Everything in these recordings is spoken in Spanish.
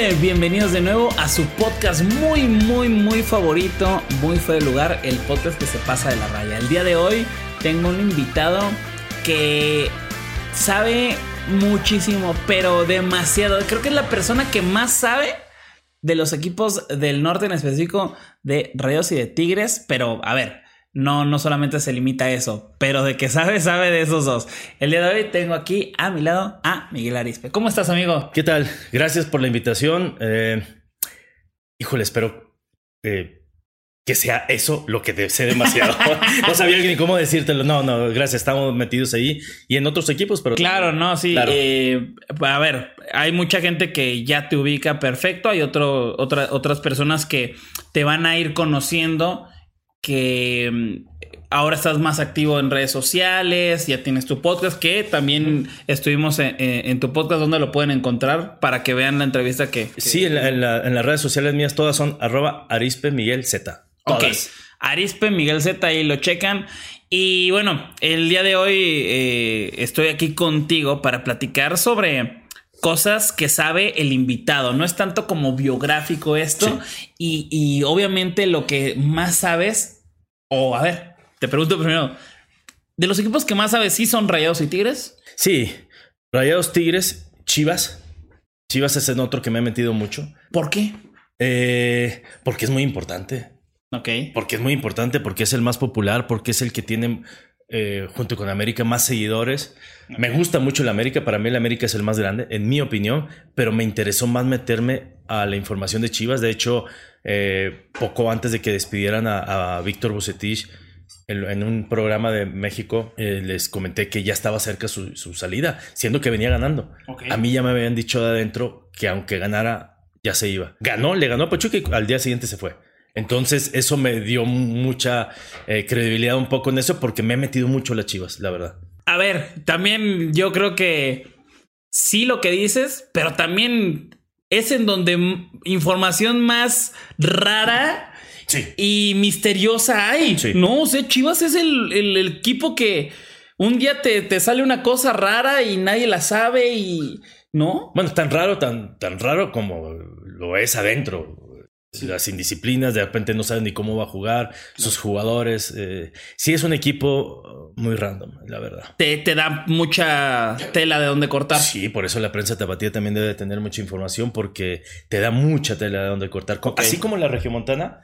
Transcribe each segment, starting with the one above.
Bienvenidos de nuevo a su podcast muy, muy, muy favorito, muy fuera de lugar, el podcast que se pasa de la raya. El día de hoy tengo un invitado que sabe muchísimo, pero demasiado. Creo que es la persona que más sabe de los equipos del norte, en específico de Rayos y de Tigres. Pero, a ver, no, no solamente se limita a eso, pero de que sabe, sabe de esos dos. El día de hoy tengo aquí a mi lado a Miguel Arispe. ¿Cómo estás, amigo? ¿Qué tal? Gracias por la invitación. Eh, híjole, espero eh, que sea eso lo que sé demasiado. no sabía ni cómo decírtelo. No, no, gracias. Estamos metidos ahí y en otros equipos, pero. Claro, no, sí. Claro. Eh, a ver, hay mucha gente que ya te ubica perfecto. Hay otro, otra- otras personas que te van a ir conociendo. Que mm, ahora estás más activo en redes sociales. Ya tienes tu podcast. Que también estuvimos en, tu podcast. donde lo pueden encontrar? Para que vean la entrevista que. Sí, en, la- en la- en las redes sociales mías todas son arroba arispe Miguel Z. Ok. Arispe, Miguel Z, ahí lo checan. Y bueno, el día de hoy eh, estoy aquí contigo para platicar sobre cosas que sabe el invitado. No es tanto como biográfico esto. Y, y obviamente lo que más sabes, o a ver, te pregunto primero, de los equipos que más sabes, ¿sí son Rayados y Tigres? Sí, Rayados Tigres, Chivas. Chivas es otro que me ha metido mucho. ¿Por qué? Eh, porque es muy importante. Ok. Porque es muy importante, porque es el más popular, porque es el que tiene, eh, junto con América, más seguidores. Me gusta mucho el América, para mí el América es el más grande, en mi opinión, pero me interesó más meterme a la información de Chivas. De hecho, eh, poco antes de que despidieran a, a Víctor Bucetich en, en un programa de México, eh, les comenté que ya estaba cerca su, su salida, siendo que venía ganando. A mí ya me habían dicho de adentro que aunque ganara, ya se iba. Ganó, le ganó a Pachuca y al día siguiente se fue. Entonces eso me dio mucha eh, credibilidad un poco en eso porque me he metido mucho las chivas, la verdad. A ver, también yo creo que sí lo que dices, pero también es en donde información más rara Sí. y misteriosa hay. Sí. No, o sea, Chivas es el, el- el equipo que un día te, te sale una cosa rara y nadie la sabe y... ¿No? Bueno, tan raro, tan, tan raro como lo es adentro. Las indisciplinas, de repente no saben ni cómo va a jugar, sus jugadores. eh, sí, es un equipo muy random, la verdad. Te, te da mucha tela de donde cortar. Sí, por eso la prensa tapatía también debe tener mucha información porque te da mucha tela de donde cortar. Así como en la regiomontana,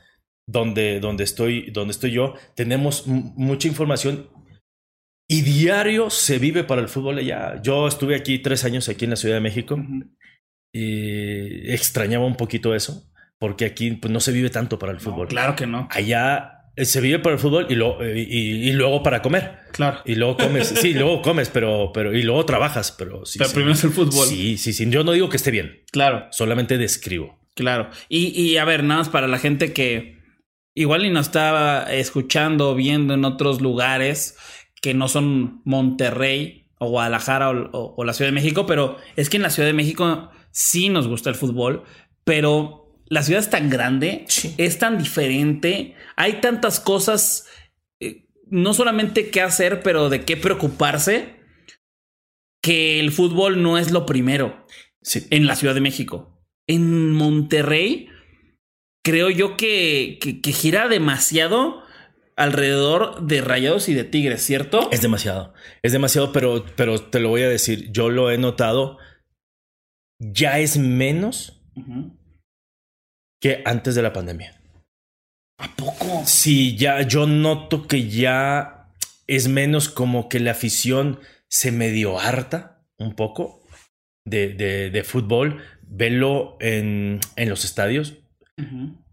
donde, donde, estoy, donde estoy yo, tenemos mucha información y diario se vive para el fútbol allá. Yo estuve aquí tres años aquí en la Ciudad de México y extrañaba un poquito eso porque aquí pues, no se vive tanto para el fútbol. Claro que no. Allá eh, se vive para el fútbol y, lo- eh, y- y luego para comer. Claro. Y luego comes, sí, luego comes, pero, pero, y luego trabajas, pero sí. Pero sí. primero es el fútbol. Sí, sí, sí. Yo no digo que esté bien, Claro. solamente describo. Claro. Y, y a ver, nada más para la gente que igual y nos estaba escuchando o viendo en otros lugares que no son Monterrey o Guadalajara o, o- o la Ciudad de México, pero es que en la Ciudad de México sí nos gusta el fútbol, pero la ciudad es tan grande, Sí. es tan diferente, hay tantas cosas, eh, no solamente qué hacer, pero de qué preocuparse, que el fútbol no es lo primero Sí. en la Ciudad de México. En Monterrey, creo yo que, que, que gira demasiado alrededor de Rayados y de Tigres, ¿cierto? Es demasiado. Es demasiado, pero, pero te lo voy a decir. Yo lo he notado. Ya es menos. Que antes de la pandemia. ¿A poco? Sí, ya yo noto que ya es menos como que la afición se medio harta un poco de, de, de fútbol. Velo en, en los estadios.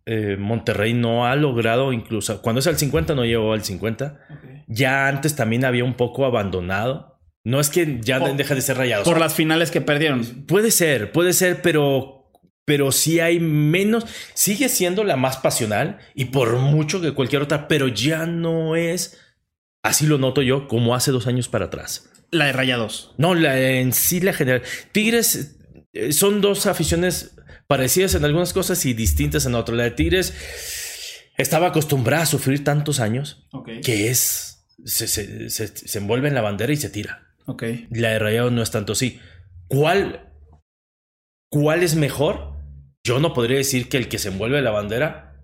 Eh, Monterrey no ha logrado incluso, cuando es al 50 no llegó al 50. Ok. Ya antes también había un poco abandonado No es que ya deja de ser rayados. Por las finales que perdieron. Puede ser, puede ser, pero, pero sí hay menos. Sigue siendo la más pasional y por mucho que cualquier otra, pero ya no es, así lo noto yo, como hace dos años para atrás. La de rayados. No, la en sí la general. Tigres eh, son dos aficiones parecidas en algunas cosas y distintas en otras. La de Tigres estaba acostumbrada a sufrir tantos años que es se, se, se, envuelve en la bandera y se tira. La de Rayados no es tanto así. ¿Cuál, ¿Cuál es mejor? Yo no podría decir que el que se envuelve en la bandera,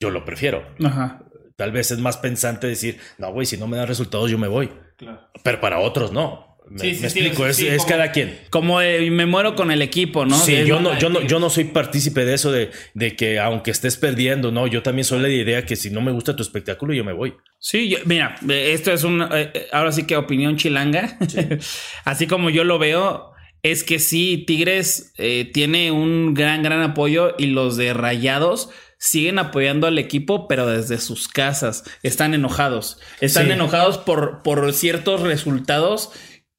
yo lo prefiero. Ajá. Tal vez es más pensante decir, no, güey, si no me da resultados, yo me voy. Claro. Pero para otros no. Me, sí, sí, explico, es, cada quien. Como me muero con el equipo, ¿no? Sí, yo no, yo no, yo no soy partícipe de eso de, de, que aunque estés perdiendo, no, yo también soy la idea que si no me gusta tu espectáculo, yo me voy. Sí, mira, esto es un, eh, eh, ahora sí que opinión chilanga. Así como yo lo veo, es que sí, Tigres eh, tiene un gran, gran apoyo y los de Rayados siguen apoyando al equipo, pero desde sus casas. Están enojados. Están enojados por, por ciertos resultados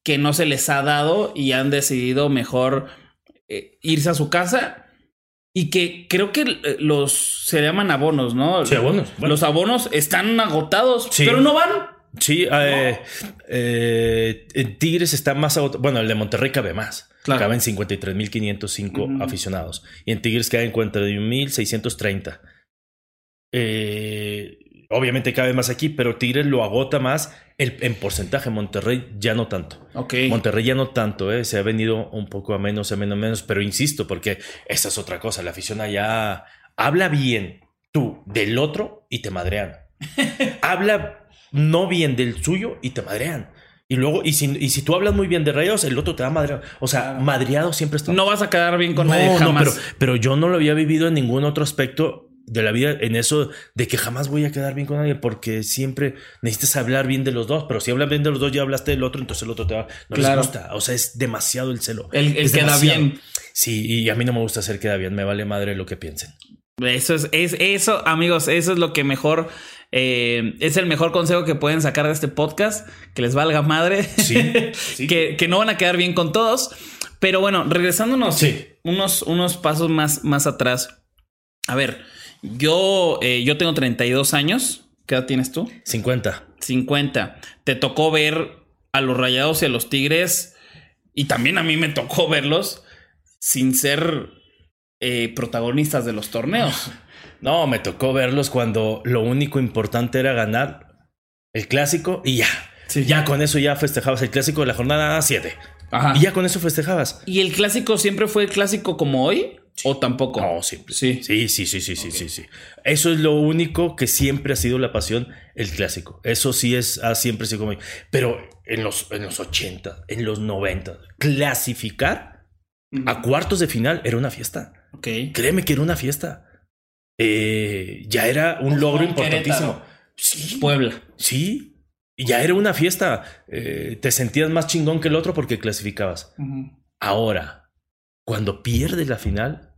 que no se les ha dado y han decidido mejor eh, irse a su casa. Y que creo que eh, los se llaman abonos, ¿no? Sí, abonos. Los abonos están agotados, pero no van. Sí, eh, Tigres está más agotado. Bueno, el de Monterrey cabe más. Claro. Caben 53.505 aficionados. Y en Tigres caben 41.630. Eh, obviamente cabe más aquí, pero Tigres lo agota más el, en porcentaje. Monterrey ya no tanto. Ok. Monterrey ya no tanto, ¿eh? se ha venido un poco a menos, a menos, a menos, pero insisto, porque esa es otra cosa. La afición allá habla bien tú del otro y te madrean. habla no bien del suyo y te madrean. Y luego, y si, y si tú hablas muy bien de Rayos, el otro te va a madrear. O sea, madreado siempre está. No vas a quedar bien con nadie jamás. pero, pero yo no lo había vivido en ningún otro aspecto de la vida en eso de que jamás voy a quedar bien con nadie porque siempre necesitas hablar bien de los dos, pero si hablas bien de los dos ya hablaste del otro, entonces el otro te va, no les gusta, o sea, es demasiado el celo. El, queda bien. Sí, y a mí no me gusta hacer queda bien, me vale madre lo que piensen. Eso es, es eso, amigos, eso es lo que mejor eh, es el mejor consejo que pueden sacar de este podcast, que les valga madre, sí, que, que, no van a quedar bien con todos. Pero bueno, regresándonos unos, unos pasos más, más atrás. A ver, yo, eh, yo tengo 32 años. ¿Qué edad tienes tú? 50. 50. Te tocó ver a los Rayados y a los Tigres. Y también a mí me tocó verlos sin ser eh, protagonistas de los torneos. No, me tocó verlos cuando lo único importante era ganar el clásico y ya. Ya con eso ya festejabas el clásico de la jornada 7. Y ya con eso festejabas. ¿Y el clásico siempre fue el clásico como hoy? ¿O tampoco? No, siempre. Sí. Sí, sí, sí, sí, sí, sí, sí. Eso es lo único que siempre ha sido la pasión, el clásico. Eso sí es, ha siempre sido como. Pero en los, en los 80, en los 90, clasificar a cuartos de final era una fiesta. Ok. Créeme que era una fiesta. Eh, ya era un logro importantísimo. Sí. Puebla. Sí. Y ya era una fiesta. Eh, te sentías más chingón que el otro porque clasificabas. Ahora, cuando pierdes la final,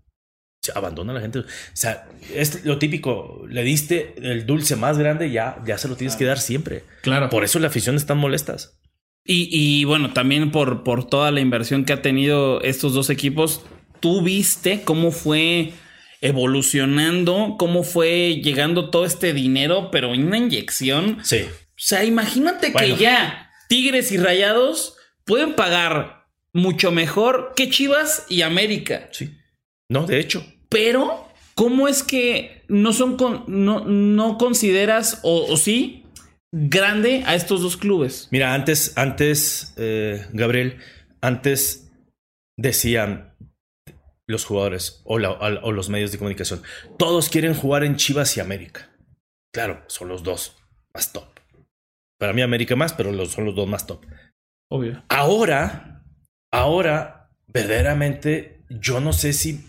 se abandona la gente. O sea, es lo típico, le diste el dulce más grande, ya, ya se lo tienes que dar siempre. Claro. Por eso la afición están molestas. Y, y, bueno, también por, por toda la inversión que ha tenido estos dos equipos, tú viste cómo fue evolucionando, cómo fue llegando todo este dinero, pero en una inyección. Sí. O sea, imagínate que ya Tigres y Rayados pueden pagar mucho mejor que Chivas y América. Sí. No, de hecho. Pero, ¿cómo es que no son con, no, no consideras o, sí grande a estos dos clubes? Mira, antes, antes, eh, Gabriel, antes decían los jugadores o, o, los medios de comunicación, todos quieren jugar en Chivas y América. Claro, son los dos más top. Para mí América más, pero son los dos más top. Obvio. Ahora, ahora, verdaderamente, yo no sé si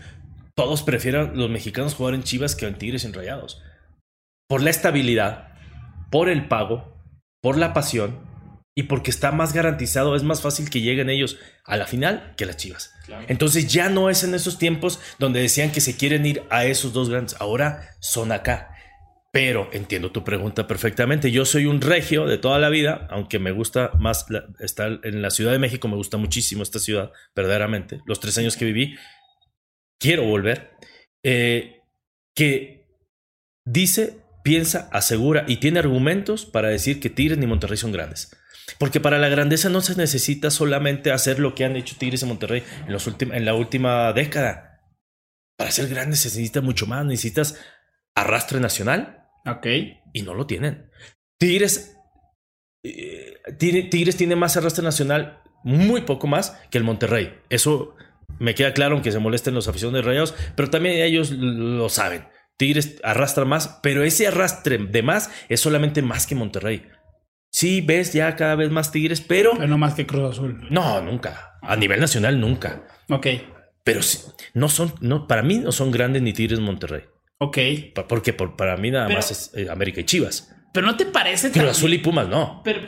todos prefieren los mexicanos jugar en Chivas que en Tigres en Rayados. Por la estabilidad, por el pago, por la pasión y porque está más garantizado, es más fácil que lleguen ellos a la final que las Chivas. Entonces ya no es en esos tiempos donde decían que se quieren ir a esos dos grandes, ahora son acá. Pero entiendo tu pregunta perfectamente. Yo soy un regio de toda la vida, aunque me gusta más estar en la Ciudad de México, me gusta muchísimo esta ciudad, verdaderamente. Los tres años que viví, quiero volver. Eh, que dice, piensa, asegura y tiene argumentos para decir que Tigres ni Monterrey son grandes. Porque para la grandeza no se necesita solamente hacer lo que han hecho Tigres y Monterrey en, los en la última década. Para ser grandes se necesita mucho más. Necesitas arrastre nacional, Ok. Y no lo tienen. Tigres, eh, Tigres tiene más arrastre nacional, muy poco más que el Monterrey. Eso me queda claro, aunque se molesten los aficionados de Rayados, pero también ellos lo saben. Tigres arrastra más, pero ese arrastre de más es solamente más que Monterrey. Sí, ves ya cada vez más Tigres, pero. Pero no más que Cruz Azul. No, nunca. A nivel nacional, nunca. Ok. Pero no son, no, para mí no son grandes ni Tigres Monterrey. Ok. Porque por, para mí nada más es eh, América y Chivas. Pero no te parece Pero Azul y Pumas no. Pero,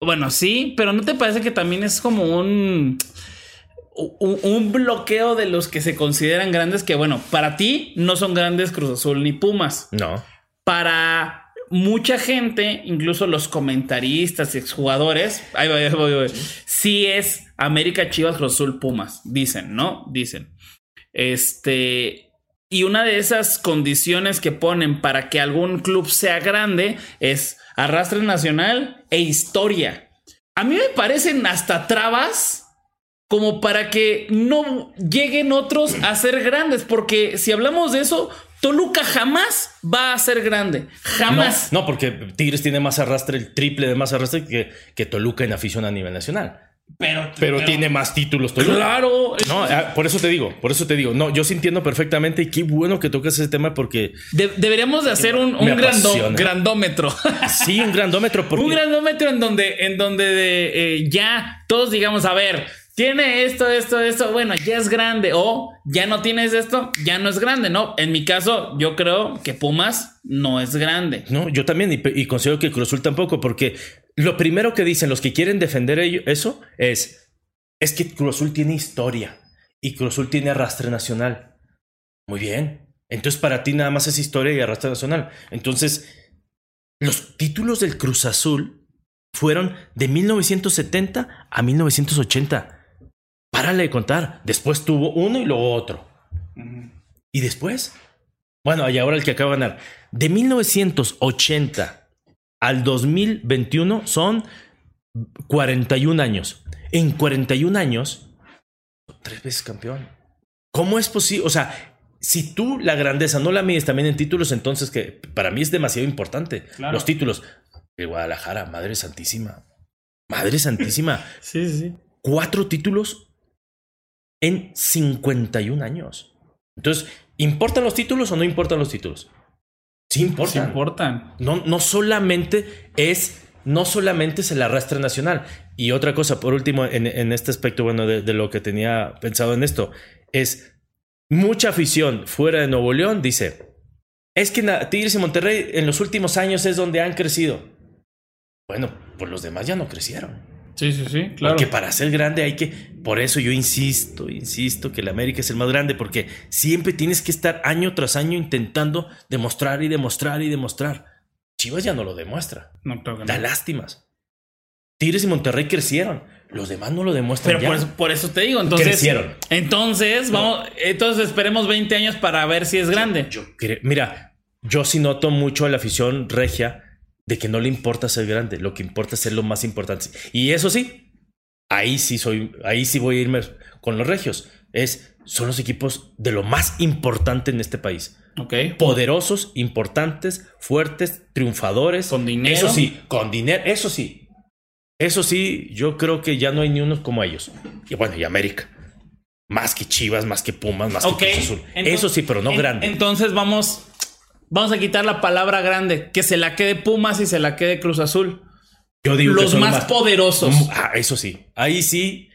bueno, sí, pero no te parece que también es como un, un, bloqueo de los que se consideran grandes que, bueno, para ti no son grandes Cruz Azul ni Pumas. No. Para mucha gente, incluso los comentaristas y exjugadores, ahí voy, ahí voy, ahí voy, sí es América, Chivas, Azul, Pumas. Dicen, ¿no? Dicen. Este, y una de esas condiciones que ponen para que algún club sea grande es arrastre nacional e historia. A mí me parecen hasta trabas como para que no lleguen otros a ser grandes, porque si hablamos de eso, Toluca jamás va a ser grande. Jamás. No, porque Tigres tiene más arrastre, el triple de más arrastre que, que Toluca en afición a nivel nacional. Pero, pero, tiene más títulos. Claro. No, ah, por eso te digo, por eso te digo. No, yo sí entiendo perfectamente y qué bueno que toques ese tema porque... deberíamos de hacer un, grandómetro. Sí, un grandómetro. Un grandómetro en donde, en donde eh, ya todos digamos, a ver, tiene esto, esto, esto, bueno, ya es grande. O ya no tienes esto, ya no es grande, ¿no? En mi caso, yo creo que Pumas no es grande. No, yo también, y, y considero que Cruz Azul tampoco, porque lo primero que dicen los que quieren defender eso es, es que Cruz Azul tiene historia y Cruz Azul tiene arrastre nacional. Muy bien. Entonces para ti nada más es historia y arrastre nacional. Entonces, los títulos del Cruz Azul fueron de 1970 a 1980. Párale de contar. Después tuvo uno y luego otro. ¿Y después? Bueno, y ahora el que acaba de ganar. De 1980 al 2021 son 41 años. En 41 años, tres veces campeón. ¿Cómo es posible? O sea, si tú la grandeza no la mides también en títulos, entonces que para mí es demasiado importante. Los títulos. de Guadalajara, Madre Santísima. Madre Santísima. sí, sí. Cuatro títulos en 51 años. Entonces, ¿importan los títulos o no importan los títulos? Sí importan. importan. No, no solamente es no solamente es el arrastre nacional. Y otra cosa, por último, en, este aspecto, bueno, de, lo que tenía pensado en esto, es mucha afición fuera de Nuevo León dice, es que Tigres y Monterrey en los últimos años es donde han crecido. Bueno, pues los demás ya no crecieron. Sí, sí, sí, claro. Porque para ser grande hay que. Por eso yo insisto, insisto que el América es el más grande, porque siempre tienes que estar año tras año intentando demostrar y demostrar y demostrar. Chivas ya no lo demuestra. No, creo Da lástimas. Tigres y Monterrey crecieron. Los demás no lo demuestran. Pero Por, eso, te digo, entonces. Crecieron. Entonces, vamos, entonces esperemos 20 años para ver si es grande. Yo, mira, yo sí noto mucho a la afición regia de que no le importa ser grande, lo que importa es ser lo más importante. Y eso sí, ahí sí soy, ahí sí voy a irme con los regios. Es, son los equipos de lo más importante en este país. Ok. Poderosos, importantes, fuertes, triunfadores. Con dinero. Eso sí, con dinero, eso sí. Eso sí, yo creo que ya no hay ni uno como ellos. Y bueno, y América. Más que Chivas, más que Pumas, más que Cruz Azul. eso sí, pero no grande. Entonces vamos Vamos a quitar la palabra grande, que se la quede Pumas y se la quede Cruz Azul. Yo digo los más, poderosos. Ah, eso sí. Ahí sí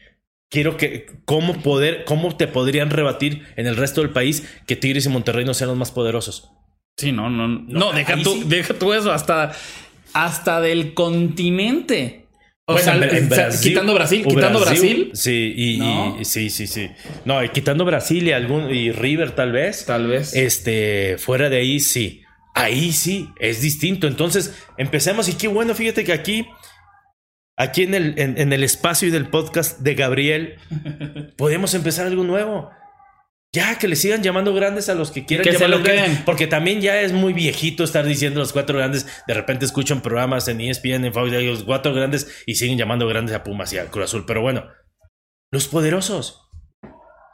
quiero que cómo poder cómo te podrían rebatir en el resto del país que Tigres y Monterrey no sean los más poderosos. Sí, no, no, no, deja tú, deja tú eso hasta hasta del continente. O sea, quitando Brasil, quitando Brasil, Sí, y, sí, sí, sí. No, quitando Brasil y algún y River tal vez. Tal vez. Este, fuera de ahí sí. ahí sí es distinto. Entonces, empecemos y qué bueno, fíjate que aquí, aquí en el, en, el espacio y del podcast de Gabriel, podemos empezar algo nuevo. Ya, que le sigan llamando grandes a los que quieran que se lo grandes. Porque también ya es muy viejito estar diciendo los cuatro grandes. De repente escuchan programas en ESPN, en Fox, los cuatro grandes y siguen llamando grandes a Pumas y a Cruz Azul. Pero bueno, los poderosos.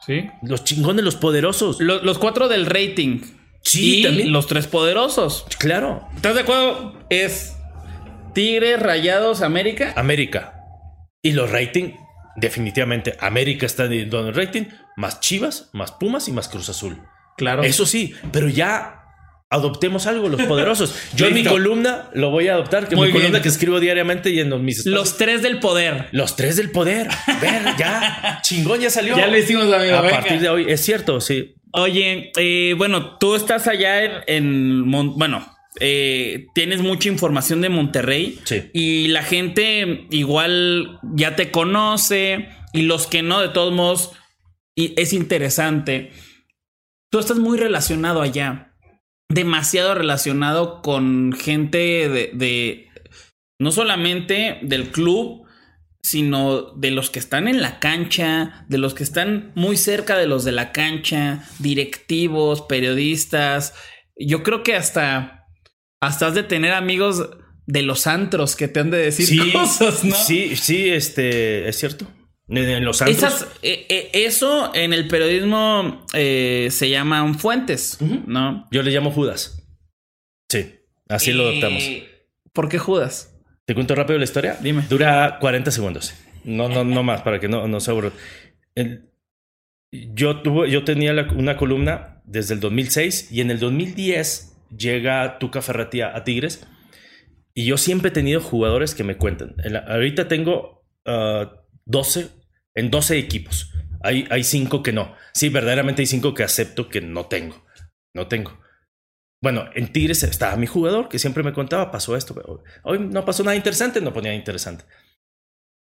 Sí. Los chingones, los poderosos. Los, cuatro del rating. Sí, y también. los tres poderosos. Claro. ¿Estás de acuerdo? Es Tigres, Rayados, América. América. Y los rating, definitivamente, América está en el rating, más Chivas, más Pumas y más Cruz Azul. Claro. Eso sí, pero ya adoptemos algo, los poderosos. Yo en mi columna lo voy a adoptar, que Muy mi bien. columna que escribo diariamente y en los, mis espacios. Los tres del poder. Los tres del poder. Ver, ya. Chingón, ya salió. Ya lo hicimos, amigo. A venga. partir de hoy. Es cierto, sí. Oye, eh, bueno, tú estás allá en, en Mon- bueno, eh, tienes mucha información de Monterrey Sí. y la gente igual ya te conoce y los que no, de todos modos, y es interesante. Tú estás muy relacionado allá, demasiado relacionado con gente de, de no solamente del club, sino de los que están en la cancha, de los que están muy cerca de los de la cancha, directivos, periodistas. Yo creo que hasta, hasta has de tener amigos de los antros que te han de decir Sí, cosas, ¿no? sí, sí, este, es cierto. En, los antros. Esas, eh, eh, eso en el periodismo eh, se llaman fuentes, ¿no? Yo le llamo Judas. Sí, así lo adoptamos. ¿Por qué Judas? ¿Te cuento rápido la historia? Dime. Dura 40 segundos. No, no, no más, para que no, no se aburra. Yo, tuve, yo tenía la- una columna desde el 2006 y en el 2010 llega Tuca Ferretti a, Tigres y yo siempre he tenido jugadores que me cuentan. La- ahorita tengo ah, 12 en 12 equipos. Hay, hay 5 que no. Sí, verdaderamente hay 5 que acepto que no tengo. No tengo. Bueno, en Tigres estaba mi jugador que siempre me contaba, pasó esto. Hoy no pasó nada interesante, no ponía interesante.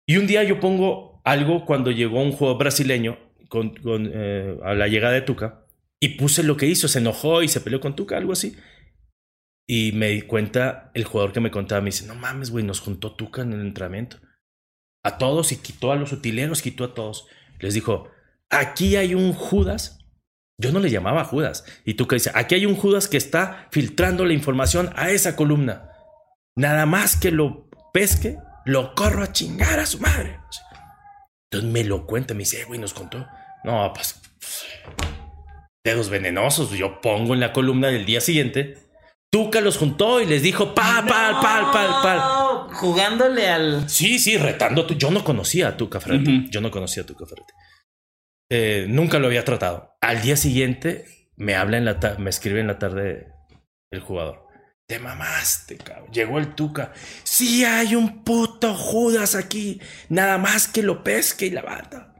Y un día yo pongo algo cuando llegó un jugador brasileño con, con, eh, a la llegada de Tuca y puse lo que hizo, se enojó y se peleó con Tuca, algo así. Y me di cuenta, el jugador que me contaba me dice, no mames, güey, nos juntó Tuca en el entrenamiento. A todos y quitó a los utileros, quitó a todos. Les dijo, aquí hay un Judas. Yo no le llamaba Judas. Y Tuca dice, aquí hay un Judas que está filtrando la información a esa columna. Nada más que lo pesque, lo corro a chingar a su madre. Entonces me lo cuenta, me dice, "Eh, güey, nos contó. No, pues, dedos venenosos. Yo pongo en la columna del día siguiente. Tuca los juntó y les dijo, pal, pal, pal, pal. Jugándole al. Sí, sí, retando. a tu- Yo no conocía a Tuca Ferretti. Yo no conocía a Tuca Ferretti. Eh, nunca lo había tratado. Al día siguiente me habla en la ta- me escribe en la tarde el jugador. Te mamaste, cabrón. Llegó el Tuca. Sí hay un puto Judas aquí. Nada más que lo pesque y la bata.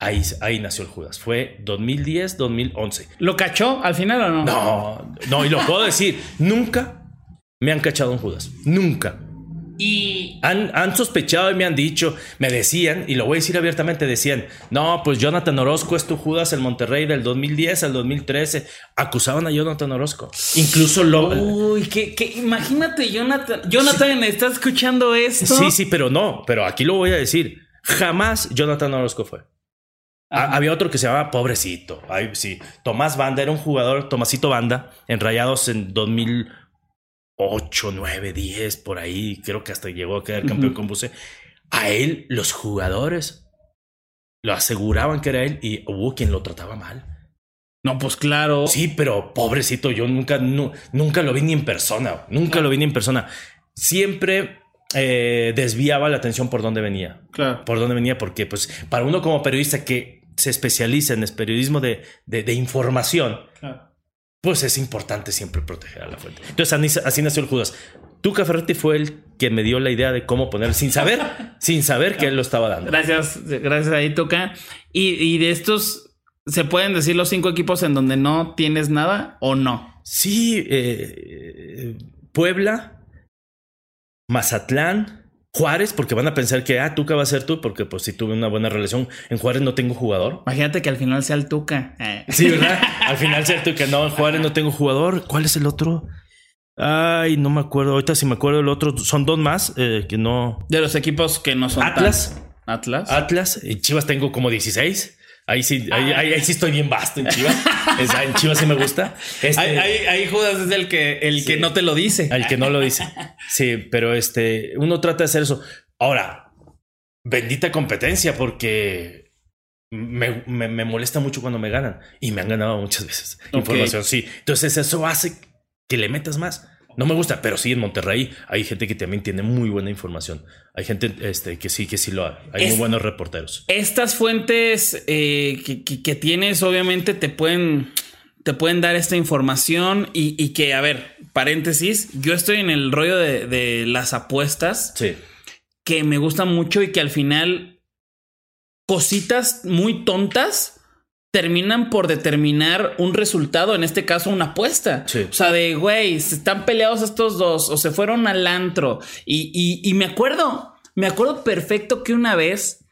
Ahí, ahí nació el Judas. Fue 2010, 2011. ¿Lo cachó al final o no? No, no, y lo puedo decir. Nunca me han cachado un Judas. Nunca. Y. Han, han sospechado y me han dicho, me decían, y lo voy a decir abiertamente, decían, no, pues Jonathan Orozco es tu Judas el Monterrey del 2010 al 2013. Acusaban a Jonathan Orozco. Incluso lo... Uy, que, que imagínate, Jonathan. Jonathan, ¿estás escuchando esto? Sí, sí, pero no, pero aquí lo voy a decir. Jamás Jonathan Orozco fue. Ajá. Había otro que se llamaba Pobrecito. Ay, sí. Tomás Banda era un jugador, Tomasito Banda, en Rayados en 2008, 9, 10, por ahí. Creo que hasta llegó a quedar campeón Ujú. con Buse. A él, los jugadores lo aseguraban que era él y hubo quien lo trataba mal. No, pues claro. Sí, pero pobrecito, yo nunca, nu- nunca lo vi ni en persona. Nunca lo vi ni en persona. Siempre eh, desviaba la atención por dónde venía Claro. por dónde venía, porque pues para uno como periodista que se especializa en el periodismo de, de- de información. Pues es importante siempre proteger a la fuente. Entonces así, nació el Judas. Tuca Ferretti fue el que me dio la idea de cómo poner, sin saber, sin saber que él lo estaba dando. Gracias, gracias ahí, Toca. Y, y de estos, ¿se pueden decir los cinco equipos en donde no tienes nada o no? Sí, eh, Puebla, Mazatlán, Juárez, porque van a pensar que, ah, Tuca va a ser tú, porque pues si tuve una buena relación. En Juárez no tengo jugador. Imagínate que al final sea el Tuca. Eh. Sí, ¿verdad? al final sea el Tuca. No, en Juárez no tengo jugador. ¿Cuál es el otro? Ay, no me acuerdo. Ahorita si me acuerdo el otro. Son dos más eh, que no. De los equipos que no son. Atlas. Atlas. Atlas. En Chivas tengo como 16. Ahí sí, ahí, ahí, sí estoy bien vasto en Chivas. en Chivas sí me gusta. Este, ahí, Judas es el que, el que no te lo dice. El que no lo dice. Sí, pero este, uno trata de hacer eso. Ahora, bendita competencia porque me, me, molesta mucho cuando me ganan y me han ganado muchas veces. Información, sí. Entonces eso hace que le metas más. No me gusta, pero sí en Monterrey hay gente que también tiene muy buena información. Hay gente este, que sí, que sí lo hay. Hay muy buenos reporteros. Estas fuentes eh, que, tienes, obviamente, te pueden, te pueden dar esta información y, que, a ver, paréntesis, yo estoy en el rollo de, de las apuestas. Sí. Que me gusta mucho y que al final cositas muy tontas terminan por determinar un resultado, en este caso una apuesta. O sea, de, güey, están peleados estos dos o se fueron al antro. Y, y, me acuerdo, me acuerdo perfecto que una vez,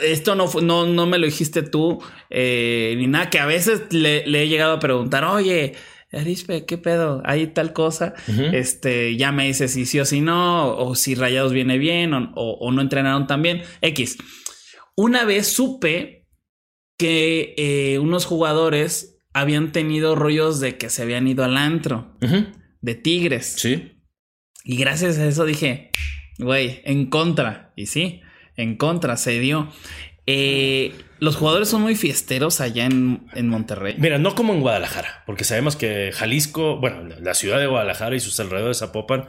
esto no, no, no me lo dijiste tú, eh, ni nada, que a veces le, he llegado a preguntar, oye, Arispe, ¿qué pedo? ¿Hay tal cosa? Este, ya me dice si sí o si no, o si Rayados viene bien, o, o no entrenaron tan bien. X. Una vez supe que eh, unos jugadores habían tenido rollos de que se habían ido al antro de Tigres. Sí. Y gracias a eso dije, güey, en contra. Y sí, en contra se dio. Eh, los jugadores son muy fiesteros allá en, Monterrey. Mira, no como en Guadalajara, porque sabemos que Jalisco, bueno, la ciudad de Guadalajara y sus alrededores, Zapopan,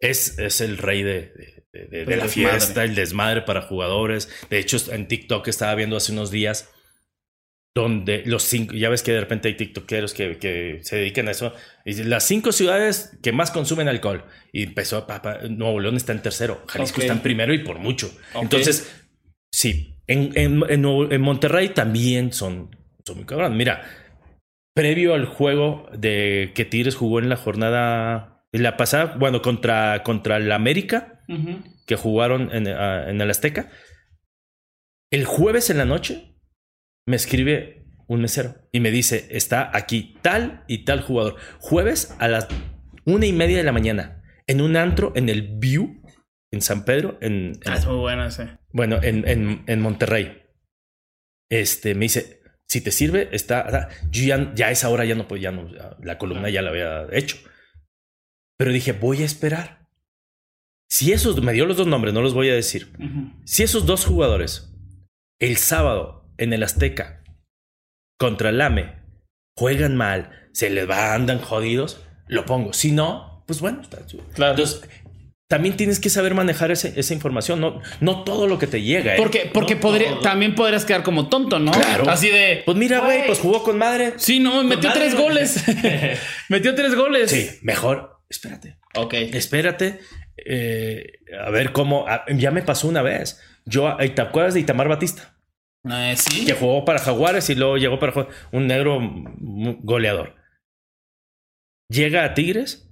es, es el rey de, de la fiesta, el desmadre para jugadores. De hecho, en TikTok estaba viendo hace unos días donde los cinco, ya ves que de repente hay tiktokeros que, que se dedican a eso, y las cinco ciudades que más consumen alcohol, y empezó, papá, Nuevo León está en tercero, Jalisco está en primero y por mucho. Entonces, sí, en, en, en, Monterrey también son, son muy cabrón. Mira, previo al juego de que Tigres jugó en la jornada, en la pasada, bueno, contra, contra el América, que jugaron en, ah, en el Azteca, el jueves en la noche me escribe un mesero y me dice, está aquí tal y tal jugador. Jueves a las una y media de la mañana, en un antro en el View, en San Pedro, en... ah, es muy bueno ese. Bueno, en, en, en, Monterrey. Este, me dice, si te sirve, está... Yo ya, ya a esa hora ya no, pues ya no, la columna ya la había hecho. Pero dije, voy a esperar. Si esos, me dio los dos nombres, no los voy a decir. Si esos dos jugadores el sábado en el Azteca contra el AME juegan mal, se les va, andan jodidos, lo pongo. Si no, pues bueno, claro. Entonces, también tienes que saber manejar esa información, no, no todo lo que te llega. ¿eh? Porque, porque podría, también podrías quedar como tonto, ¿no? Claro. Así de. Pues mira, güey, pues jugó con madre. Sí, no, metió tres goles. metió tres goles. Sí, mejor. Espérate. Ok. Espérate. Eh, a ver cómo. ya me pasó una vez. Yo, ¿te acuerdas de Itamar Batista? Eh, ¿Sí? Que jugó para Jaguares y luego llegó para un negro goleador. Llega a Tigres.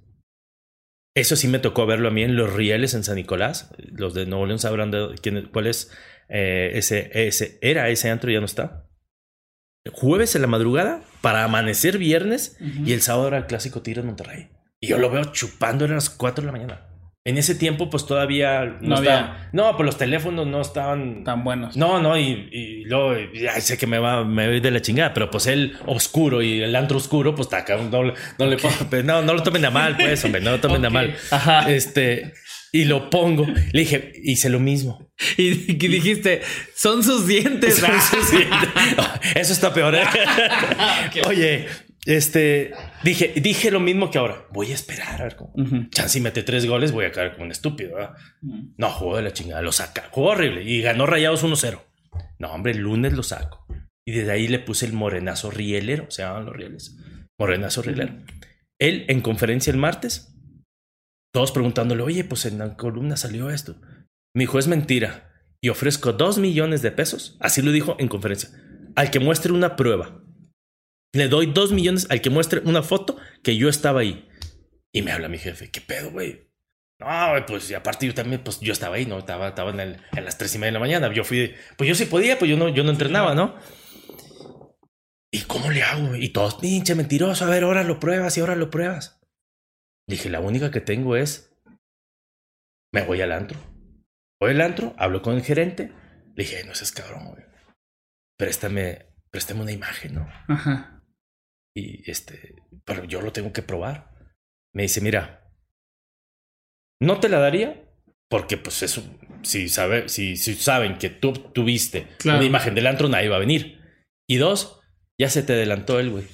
Eso sí me tocó verlo a mí en los rieles en San Nicolás. Los de Nuevo León sabrán de quién, cuál es eh, ese, ese. Era ese antro, ya no está. Jueves en la madrugada para amanecer viernes y el sábado era el clásico Tigres Monterrey. Y yo lo veo chupando, a las 4 de la mañana. En ese tiempo, pues todavía no, había. No, pues los teléfonos no estaban tan buenos. No, no, y, y luego ya sé que me va, me voy de la chingada, pero pues el oscuro y el antro oscuro, pues está no, no le pues, no, no lo tomen a mal, pues, hombre, no lo tomen a mal. Ajá. Este, y lo pongo. Le dije, hice lo mismo. Y dijiste, son sus dientes. Son sus dientes. Eso está peor. ¿eh? Oye, este, dije, dije lo mismo que ahora. Voy a esperar a ver cómo. si mete tres goles, voy a caer como un estúpido. No, jugó de la chingada, lo saca. Jugó horrible y ganó Rayados 1-0. No, hombre, el lunes lo saco. Y desde ahí le puse el morenazo rielero, se llaman los rieles. Morenazo rielero. Él en conferencia el martes, todos preguntándole, oye, pues en la columna salió esto. Mi dijo, es mentira. Y ofrezco dos millones de pesos, así lo dijo en conferencia, al que muestre una prueba le doy dos millones al que muestre una foto que yo estaba ahí. Y me habla mi jefe, ¿qué pedo, güey? No, pues y aparte yo también, pues yo estaba ahí, ¿no? Estaba, estaba en, el- en las tres y media de la mañana. Yo fui, pues yo sí podía, pues yo no, yo no entrenaba, ¿no? ¿Y cómo le hago? Y todos, pinche mentiroso, a ver, ahora lo pruebas y ahora lo pruebas. Dije, la única que tengo es, me voy al antro. Voy al antro, hablo con el gerente. Le dije, no seas cabrón, güey. Préstame, préstame una imagen, ¿no? Ajá. Y este, pero yo lo tengo que probar. Me dice, mira, no te la daría porque pues eso, si, sabe, si, si saben que tú tuviste Claro. una imagen del antro, nadie va a venir. Y dos, ya se te adelantó él, güey.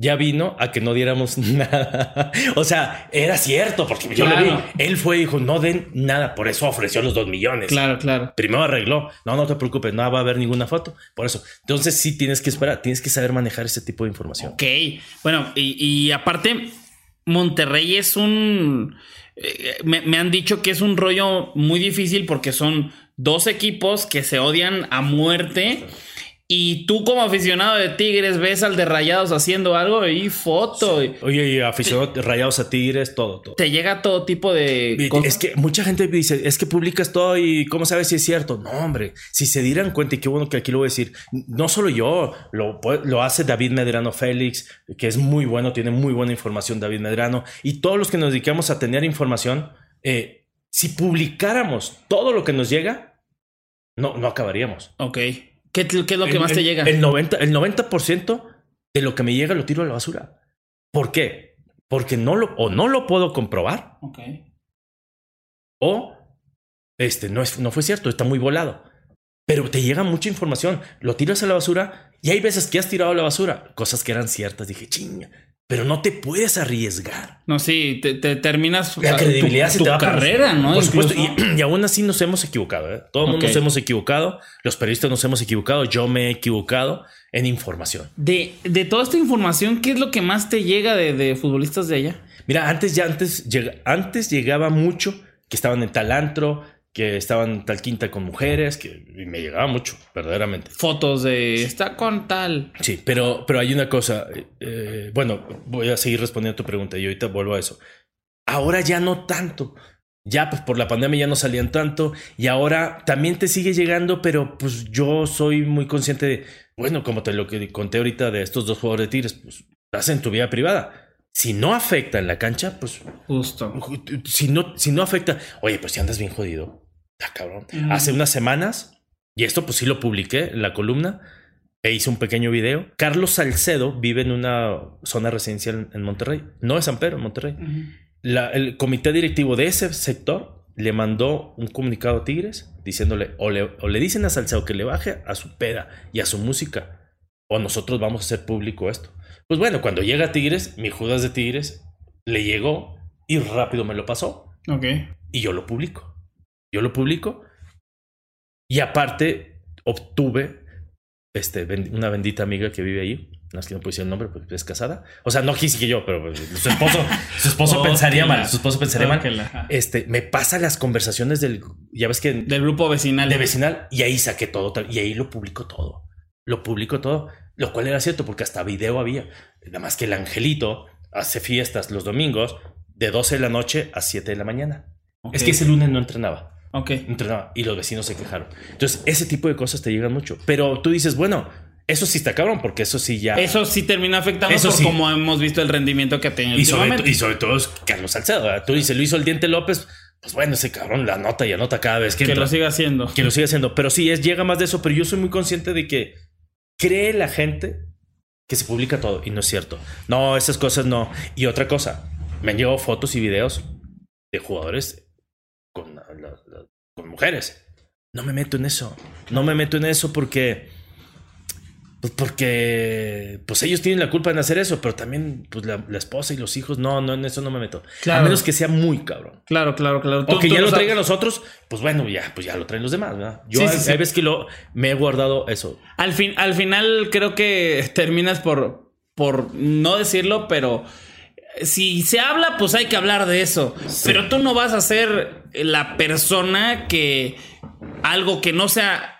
Ya vino a que no diéramos nada. o sea, era cierto, porque yo lo Claro. vi. Él fue y dijo, no den nada. Por eso ofreció los dos millones. Claro, claro. Primero arregló. No, no te preocupes, no va a haber ninguna foto. Por eso. Entonces sí tienes que esperar, tienes que saber manejar ese tipo de información. Ok. Bueno, y, y aparte, Monterrey es un. eh, me, me han dicho que es un rollo muy difícil porque son dos equipos que se odian a muerte. Y tú, como aficionado de Tigres, ves al de Rayados haciendo algo y foto. y Oye, y aficionado rayados a tigres, todo, todo. Te llega todo tipo de. Cosas. Es que mucha gente dice, es que publicas todo y cómo sabes si es cierto. No, hombre, si se dieran cuenta, y qué bueno que aquí lo voy a decir, no solo yo, lo, lo hace David Medrano Félix, que es muy bueno, tiene muy buena información David Medrano, y todos los que nos dedicamos a tener información, eh, si publicáramos todo lo que nos llega, no, no acabaríamos. Ok. ¿Qué, qué es lo que El- más te el- llega? El 90%, el 90% de lo que me llega lo tiro a la basura. ¿Por qué? Porque no lo, o no lo puedo comprobar Ok. o este no, es, no fue cierto, está muy volado. Pero te llega mucha información, lo tiras a la basura y hay veces que has tirado a la basura cosas que eran ciertas. Dije, chinga, pero no te puedes arriesgar. No, sí, te, te terminas. La sea, credibilidad tu, se tu te va por- carrera, ¿no? Por supuesto, y, y aún así nos hemos equivocado. ¿eh? Todo el mundo nos hemos equivocado, los periodistas nos hemos equivocado, yo me he equivocado en información. De, de toda esta información, ¿qué es lo que más te llega de, de futbolistas de allá? Mira, antes ya antes, antes llegaba mucho que estaban en tal antro, que estaban tal quinta con mujeres, que me llegaba mucho, verdaderamente. Fotos de está con tal. Sí, pero, pero hay una cosa. eh, bueno, voy a seguir respondiendo a tu pregunta y ahorita vuelvo a eso. Ahora ya no tanto. Ya pues por la pandemia ya no salían tanto y ahora también te sigue llegando, pero pues yo soy muy consciente de, bueno, como te lo que conté ahorita de estos dos jugadores de Tigres, pues estás en tu vida privada. Si no afecta en la cancha, pues Justo. si no, si no afecta, oye, pues si andas bien jodido, está cabrón. Mm. Hace unas semanas, y esto pues sí lo publiqué en la columna, e hice un pequeño video. Carlos Salcedo vive en una zona residencial en Monterrey, no es San Pedro, en Monterrey. La- el comité directivo de ese sector le mandó un comunicado a Tigres diciéndole o le, o le dicen a Salcedo que le baje a su peda y a su música o nosotros vamos a hacer público esto. Pues bueno, cuando llega a Tigres, mi Judas de Tigres le llegó y rápido me lo pasó Ok. y yo lo publico. Yo lo publico y aparte obtuve este, una bendita amiga que vive ahí. No es que no decir el nombre porque es casada. O sea, no quise que yo, pero pues, su esposo, su esposo Oh, pensaría mal. Su esposo pensaría mal. Este, me pasa las conversaciones del, ya ves que Del grupo vecinal. de vecinal y ahí saqué todo y ahí lo publico todo. Lo publico todo, lo cual era cierto porque hasta video había. Nada más que el angelito hace fiestas los domingos de 12 de la noche a 7 de la mañana. Es que ese lunes no entrenaba, Ok. entrenaba y los vecinos se quejaron. Entonces, ese tipo de cosas te llegan mucho. Pero tú dices, bueno, eso sí está cabrón porque eso sí ya... Eso sí termina afectando Eso por sí. como hemos visto el rendimiento que ha tenido y, sobre, y sobre todo es Carlos Salcedo. ¿verdad? Tú dices, lo hizo el Diente López, pues bueno, ese cabrón la anota y anota cada vez que, que entra. lo siga haciendo. que lo sigue haciendo. Pero sí, es, llega más de eso. Pero yo soy muy consciente de que cree la gente que se publica todo y no es cierto. No, esas cosas no. Y otra cosa, me han llegado fotos y videos de jugadores con, la- con mujeres. No me meto en eso. No me meto en eso porque. Pues porque pues ellos tienen la culpa en hacer eso, pero también pues la, la esposa y los hijos, no, no, en eso no me meto. Claro. A menos que sea muy cabrón. Claro, claro, claro. Tú- O que ya lo traigan los otros, pues bueno, ya, pues ya lo traen los demás, ¿verdad? Yo Sí, hay, sí, sí. veces que lo, me he guardado eso. Al, fin, al final creo que terminas por, por no decirlo, pero si se habla, pues hay que hablar de eso. Pero tú no vas a ser la persona que algo que no sea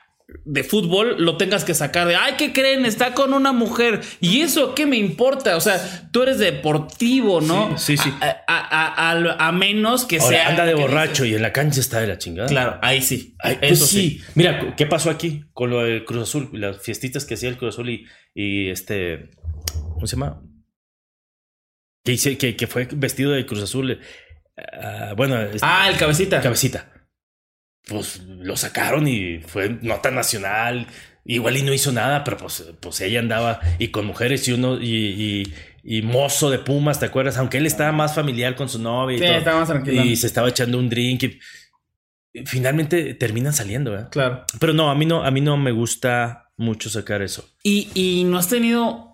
de fútbol lo tengas que sacar de, ay, ¿qué creen? Está con una mujer. ¿Y eso qué me importa? O sea, tú eres deportivo, ¿no? Sí, sí. A, a- a- a menos que Ahora, sea... anda de borracho y en la cancha está de la chingada. Claro, ahí sí. Ay, eso pues sí. Mira, ¿qué pasó aquí con lo del Cruz Azul? Las fiestitas que hacía el Cruz Azul y, y este. ¿Cómo se llama? Que, hice- que, que fue vestido de Cruz Azul. ah, bueno, este, Ah, el cabecita. cabecita. Pues lo sacaron y fue nota nacional. Igual y no hizo nada, pero pues, pues ella andaba y con mujeres y uno y, y, y mozo de Pumas, ¿te acuerdas? Aunque él estaba más familiar con su novia y Sí, todo. estaba más tranquilo. Y se estaba echando un drink y finalmente terminan saliendo, ¿verdad? Claro. Pero no, a mí no, a mí no me gusta mucho sacar eso. ¿Y, y no has tenido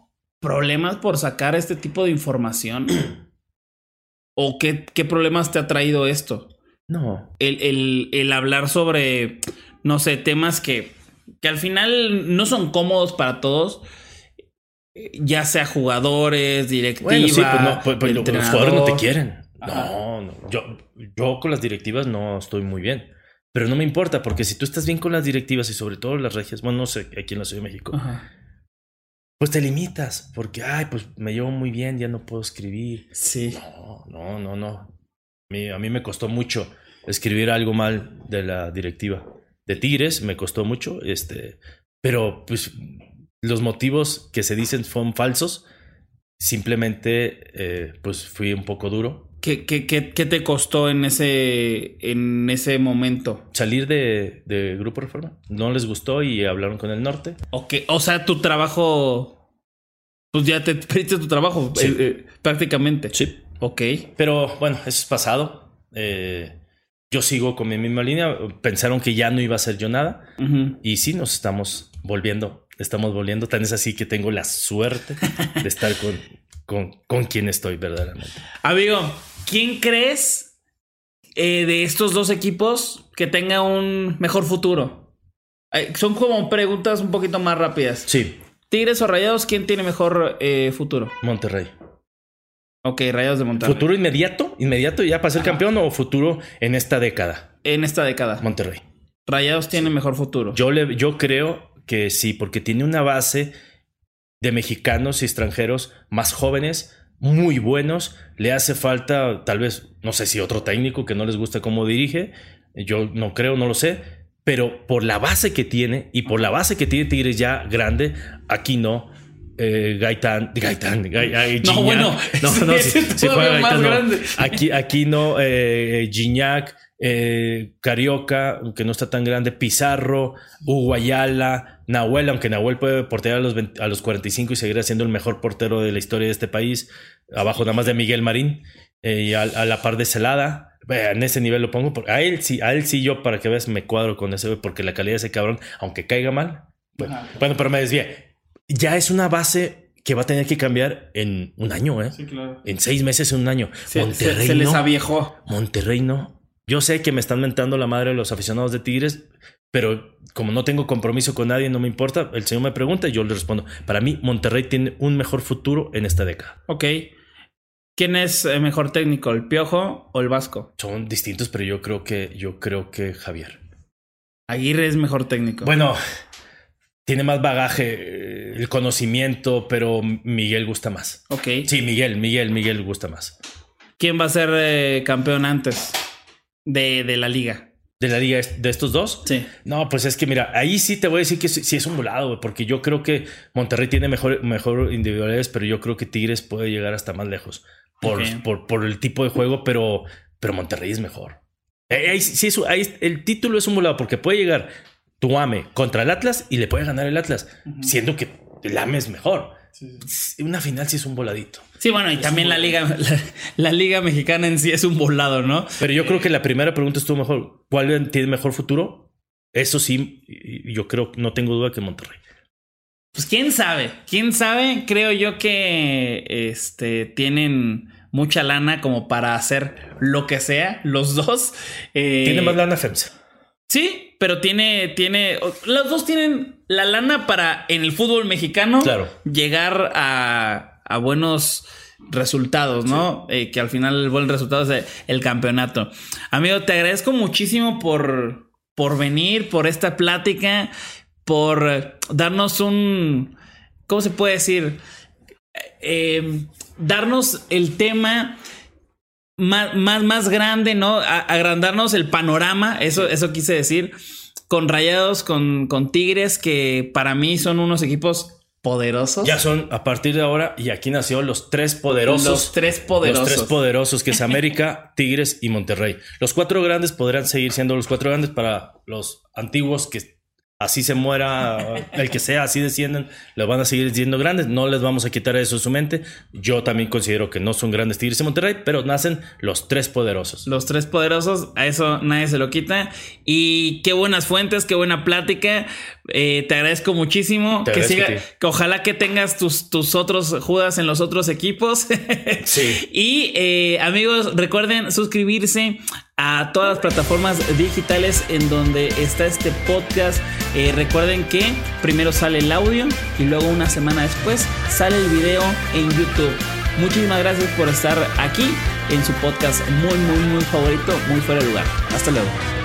problemas por sacar este tipo de información? ¿O qué, qué problemas te ha traído esto? No. El, el- el hablar sobre, no sé, temas que, que al final no son cómodos para todos. Ya sea jugadores, directiva, Bueno, sí, pues no, pues, pues, los jugadores no te quieren. Ajá. No, no. Yo, yo con las directivas no estoy muy bien. Pero no me importa, porque si tú estás bien con las directivas y sobre todo las regias, bueno, no sé, aquí en la Ciudad de México, Ajá. Pues te limitas, porque, ay, pues me llevo muy bien, ya no puedo escribir. Sí. No, no, no, no. A mí, a mí me costó mucho escribir algo mal de la directiva. De Tigres me costó mucho, este, pero pues los motivos que se dicen son falsos. Simplemente, eh, pues fui un poco duro. ¿Qué, qué, qué, qué te costó en ese, en ese momento? Salir de, de Grupo Reforma. No les gustó y hablaron con el norte. O, que, o sea, tu trabajo. Pues ya te perdiste tu trabajo, Sí. eh, eh, prácticamente. Sí. Ok. Pero bueno, eso es pasado. Eh, yo sigo con mi misma línea. Pensaron que ya no iba a hacer yo nada. Y sí, nos estamos volviendo, estamos volviendo. Tan es así que tengo la suerte de estar con, con, con quien estoy verdaderamente. Amigo, ¿quién crees eh, de estos dos equipos que tenga un mejor futuro? Eh, son como preguntas un poquito más rápidas. Sí, Tigres o Rayados, ¿quién tiene mejor eh, futuro? Monterrey. Ok, Rayados de Monterrey. ¿Futuro inmediato? ¿Inmediato ya para ser Ajá. campeón o futuro en esta década? En esta década. Monterrey. Rayados tiene mejor futuro. Yo, le, yo creo que sí, porque tiene una base de mexicanos y extranjeros más jóvenes, muy buenos. Le hace falta, tal vez, no sé si otro técnico que no les gusta cómo dirige. Yo no creo, no lo sé. Pero por la base que tiene y por la base que tiene Tigres ya grande, aquí no. Eh, Gaitán, Gaitán, Gai- Gai- No, bueno, no, no, sí juega todavía más Gaitán, no. grande. Aquí, aquí no, eh, Gignac, eh, Carioca, aunque no está tan grande, Pizarro, Hugo Ayala, Nahuel, aunque Nahuel puede portear a los, 20 a los 45 y seguir siendo el mejor portero de la historia de este país, abajo nada más de Miguel Marín, eh, y a, a la par de Celada. En ese nivel lo pongo, porque a él sí, a él sí yo para que veas me cuadro con ese, porque la calidad de ese cabrón, aunque caiga mal, bueno, bueno, pero me desvié. Ya es una base que va a tener que cambiar en un año, ¿eh? Sí, claro. En seis meses, en un año. Se, Monterrey se- se les no. aviejó. Monterrey no. Yo sé que me están mentando la madre de los aficionados de Tigres, pero como no tengo compromiso con nadie, no me importa. El señor me pregunta y yo le respondo. Para mí, Monterrey tiene un mejor futuro en esta década. Ok. ¿Quién es mejor técnico, el Piojo o el Vasco? Son distintos, pero yo creo que, yo creo que Javier. Aguirre es mejor técnico. Bueno, tiene más bagaje, eh, el conocimiento, pero Miguel gusta más. Ok. Sí, Miguel, Miguel, Miguel gusta más. ¿Quién va a ser eh, campeón antes de, de la liga? ¿De la liga de estos dos? Sí. No, pues es que mira, ahí sí te voy a decir que sí, sí es un volado, porque yo creo que Monterrey tiene mejor, mejor individualidades, pero yo creo que Tigres puede llegar hasta más lejos por, por, por el tipo de juego, pero, pero Monterrey es mejor. Eh, Ahí, sí es- ahí el título es un volado porque puede llegar Tuame contra el Atlas y le puede ganar el Atlas, siendo que el AME es mejor. Una final sí es un voladito. Sí, bueno, y también la liga, la, la liga mexicana en sí es un volado, ¿no? Pero yo creo que la primera pregunta estuvo mejor. ¿Cuál tiene mejor futuro? Eso sí, yo creo, no tengo duda que Monterrey. Pues quién sabe, quién sabe, creo yo que este tienen mucha lana como para hacer lo que sea, los dos. Eh, Tiene más lana FEMSA. Sí, pero tiene, tiene, los dos tienen la lana para en el fútbol mexicano Claro. llegar a, a buenos resultados, ¿no? Eh, que al final el buen resultado es el, el campeonato. Amigo, te agradezco muchísimo por, por venir, por esta plática. por darnos un, ¿cómo se puede decir? Eh, darnos el tema más, más, más grande, ¿no? agrandarnos el panorama, eso, eso quise decir, con Rayados, con, con Tigres, que para mí son unos equipos poderosos. Ya son a partir de ahora, y aquí nació los tres poderosos. Los tres poderosos. Los tres poderosos, que es América, Tigres y Monterrey. Los cuatro grandes podrán seguir siendo los cuatro grandes para los antiguos que así se muera el que sea, así descienden, lo van a seguir siendo grandes, no les vamos a quitar eso de su mente. Yo también considero que no son grandes Tigres y Monterrey, pero nacen los tres poderosos. Los tres poderosos, a eso nadie se lo quita. Y qué buenas fuentes, qué buena plática. Eh, te agradezco muchísimo. que siga, que ojalá que tengas tus, tus otros Judas en los otros equipos. sí. Y eh, amigos, recuerden suscribirse a todas las plataformas digitales en donde está este podcast. Eh, recuerden que primero sale el audio y luego una semana después sale el video en YouTube. Muchísimas gracias por estar aquí en su podcast muy, muy, muy favorito, muy fuera de lugar. Hasta luego.